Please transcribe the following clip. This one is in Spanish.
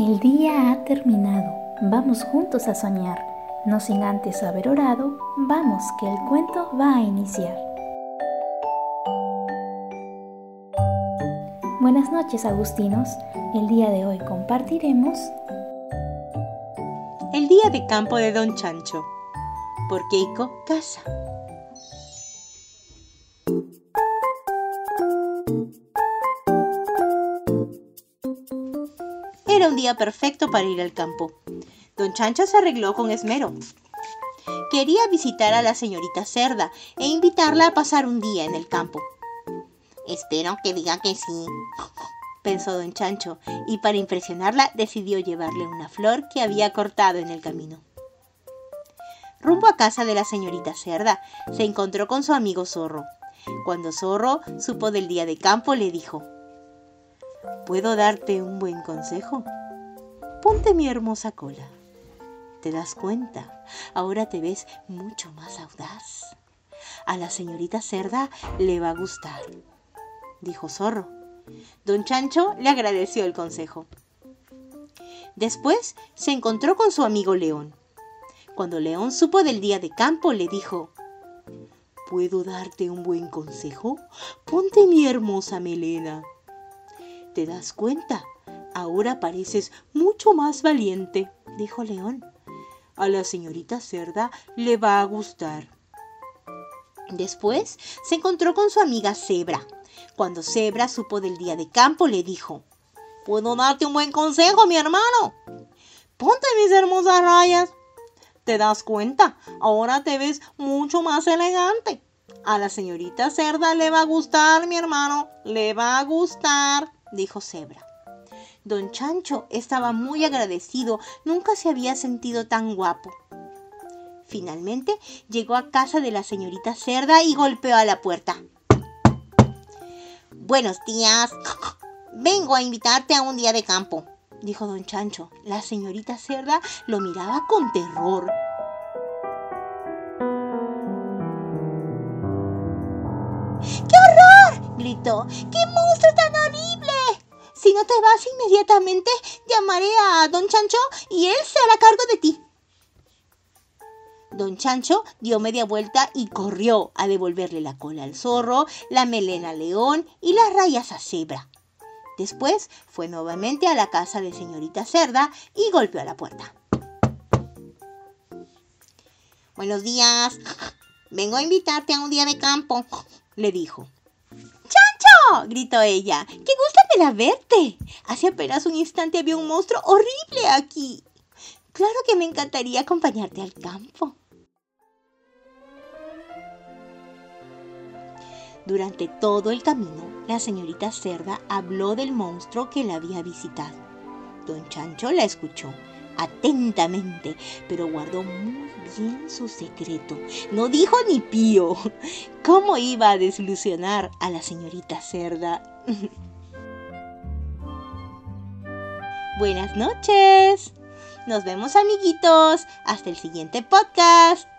El día ha terminado, vamos juntos a soñar. No sin antes haber orado, vamos que el cuento va a iniciar. Buenas noches Agustinos, el día de hoy compartiremos El día de campo de Don Chancho, por Keiko Casa. Era un día perfecto para ir al campo. Don Chancho se arregló con esmero. Quería visitar a la señorita Cerda e invitarla a pasar un día en el campo. Espero que diga que sí, pensó don Chancho, y para impresionarla decidió llevarle una flor que había cortado en el camino. Rumbo a casa de la señorita Cerda, se encontró con su amigo Zorro. Cuando Zorro supo del día de campo, le dijo, ¿Puedo darte un buen consejo? Ponte mi hermosa cola. ¿Te das cuenta? Ahora te ves mucho más audaz. A la señorita Cerda le va a gustar, dijo Zorro. Don Chancho le agradeció el consejo. Después se encontró con su amigo León. Cuando León supo del día de campo, le dijo, ¿Puedo darte un buen consejo? Ponte mi hermosa melena. ¿Te das cuenta? Ahora pareces mucho más valiente, dijo León. A la señorita Cerda le va a gustar. Después se encontró con su amiga Zebra. Cuando Zebra supo del día de campo, le dijo, ¿Puedo darte un buen consejo, mi hermano? Ponte mis hermosas rayas. ¿Te das cuenta? Ahora te ves mucho más elegante. A la señorita Cerda le va a gustar, mi hermano. Le va a gustar dijo Zebra. Don Chancho estaba muy agradecido, nunca se había sentido tan guapo. Finalmente llegó a casa de la señorita Cerda y golpeó a la puerta. Buenos días. Vengo a invitarte a un día de campo, dijo don Chancho. La señorita Cerda lo miraba con terror. ¡Qué horror! gritó. ¡Qué! Si no te vas inmediatamente, llamaré a don Chancho y él se hará cargo de ti. Don Chancho dio media vuelta y corrió a devolverle la cola al zorro, la melena al león y las rayas a cebra. Después fue nuevamente a la casa de señorita Cerda y golpeó a la puerta. Buenos días. Vengo a invitarte a un día de campo, le dijo gritó ella. ¡Qué gusto me da verte! Hace apenas un instante había un monstruo horrible aquí. Claro que me encantaría acompañarte al campo. Durante todo el camino, la señorita Cerda habló del monstruo que la había visitado. Don Chancho la escuchó atentamente, pero guardó muy bien su secreto. No dijo ni pío. ¿Cómo iba a desilusionar a la señorita Cerda? Buenas noches. Nos vemos amiguitos. Hasta el siguiente podcast.